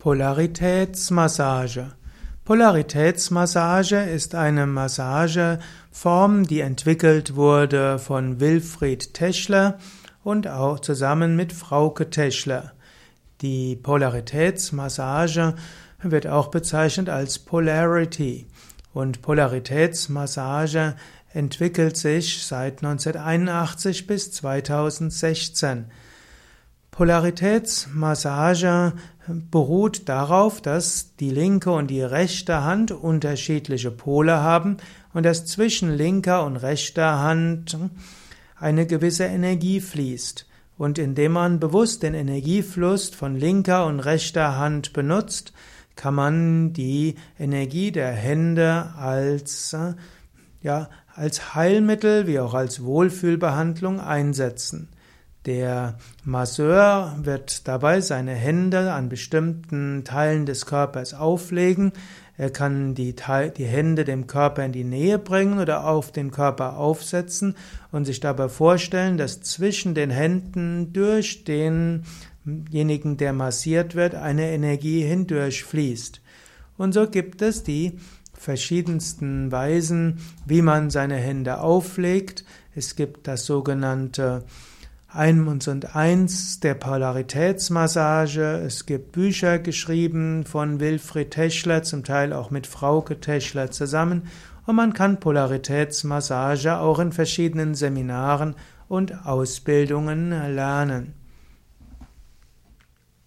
Polaritätsmassage. Polaritätsmassage ist eine Massageform, die entwickelt wurde von Wilfried Teschler und auch zusammen mit Frauke Teschler. Die Polaritätsmassage wird auch bezeichnet als Polarity und Polaritätsmassage entwickelt sich seit 1981 bis 2016. Polaritätsmassage beruht darauf, dass die linke und die rechte Hand unterschiedliche Pole haben und dass zwischen linker und rechter Hand eine gewisse Energie fließt. Und indem man bewusst den Energiefluss von linker und rechter Hand benutzt, kann man die Energie der Hände als, ja, als Heilmittel wie auch als Wohlfühlbehandlung einsetzen. Der Masseur wird dabei seine Hände an bestimmten Teilen des Körpers auflegen. Er kann die, die, Hände dem Körper in die Nähe bringen oder auf den Körper aufsetzen und sich dabei vorstellen, dass zwischen den Händen durch denjenigen, der massiert wird, eine Energie hindurch fließt. Und so gibt es die verschiedensten Weisen, wie man seine Hände auflegt. Es gibt das sogenannte Eins und Eins der Polaritätsmassage. Es gibt Bücher geschrieben von Wilfried Teschler, zum Teil auch mit Frauke Teschler zusammen. Und man kann Polaritätsmassage auch in verschiedenen Seminaren und Ausbildungen lernen.